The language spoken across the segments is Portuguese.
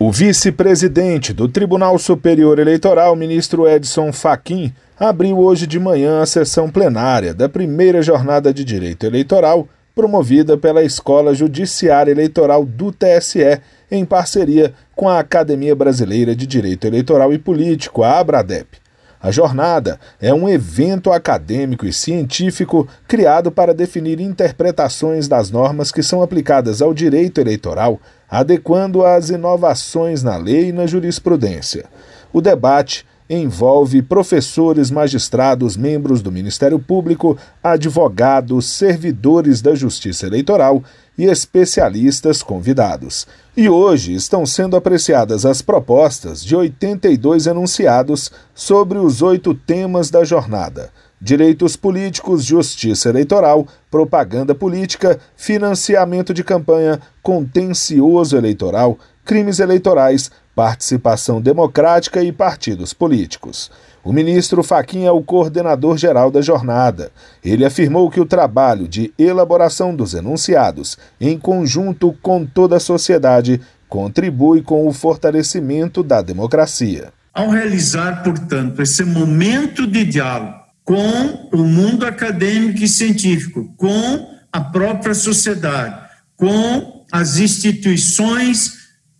O vice-presidente do Tribunal Superior Eleitoral, ministro Edson Fachin, abriu hoje de manhã a sessão plenária da primeira jornada de direito eleitoral promovida pela Escola Judiciária Eleitoral do TSE, em parceria com a Academia Brasileira de Direito Eleitoral e Político, a ABRADEP. A jornada é um evento acadêmico e científico criado para definir interpretações das normas que são aplicadas ao direito eleitoral, adequando às inovações na lei e na jurisprudência. O debate envolve professores, magistrados, membros do Ministério Público, advogados, servidores da Justiça Eleitoral e especialistas convidados. E hoje estão sendo apreciadas as propostas de 82 enunciados sobre os oito temas da jornada. Direitos políticos, justiça eleitoral, propaganda política, financiamento de campanha, contencioso eleitoral, crimes eleitorais, participação democrática e partidos políticos. O ministro Faquim é o coordenador geral da jornada. Ele afirmou que o trabalho de elaboração dos enunciados, em conjunto com toda a sociedade, contribui com o fortalecimento da democracia. Ao realizar, portanto, esse momento de diálogo com o mundo acadêmico e científico, com a própria sociedade, com as instituições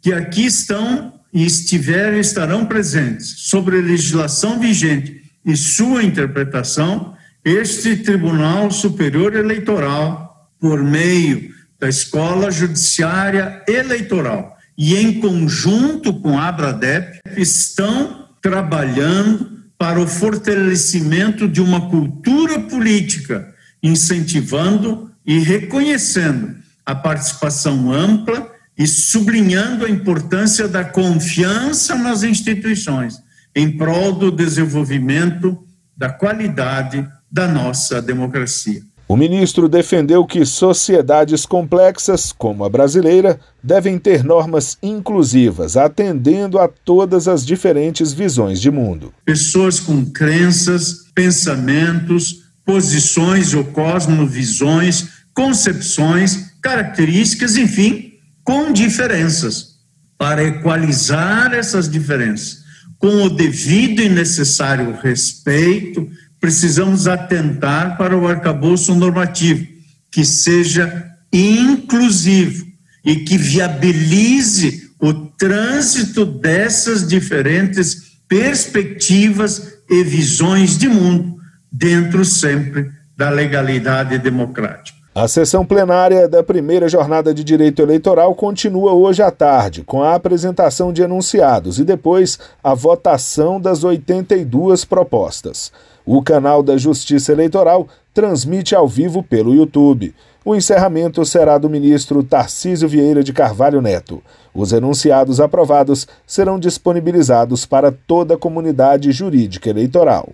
que aqui estão e estiverem estarão presentes sobre a legislação vigente e sua interpretação, este Tribunal Superior Eleitoral, por meio da Escola Judiciária Eleitoral e em conjunto com a Abradep, estão trabalhando para o fortalecimento de uma cultura política, incentivando e reconhecendo a participação ampla e sublinhando a importância da confiança nas instituições em prol do desenvolvimento da qualidade da nossa democracia. O ministro defendeu que sociedades complexas, como a brasileira, devem ter normas inclusivas, atendendo a todas as diferentes visões de mundo. Pessoas com crenças, pensamentos, posições ou cosmovisões, concepções, características, enfim, com diferenças, para equalizar essas diferenças. Com o devido e necessário respeito, precisamos atentar para o arcabouço normativo, que seja inclusivo e que viabilize o trânsito dessas diferentes perspectivas e visões de mundo, dentro sempre da legalidade democrática. A sessão plenária da primeira jornada de direito eleitoral continua hoje à tarde, com a apresentação de enunciados e depois a votação das 82 propostas. O canal da Justiça Eleitoral transmite ao vivo pelo YouTube. O encerramento será do ministro Tarcísio Vieira de Carvalho Neto. Os enunciados aprovados serão disponibilizados para toda a comunidade jurídica eleitoral.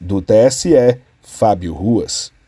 Do TSE, Fábio Ruas.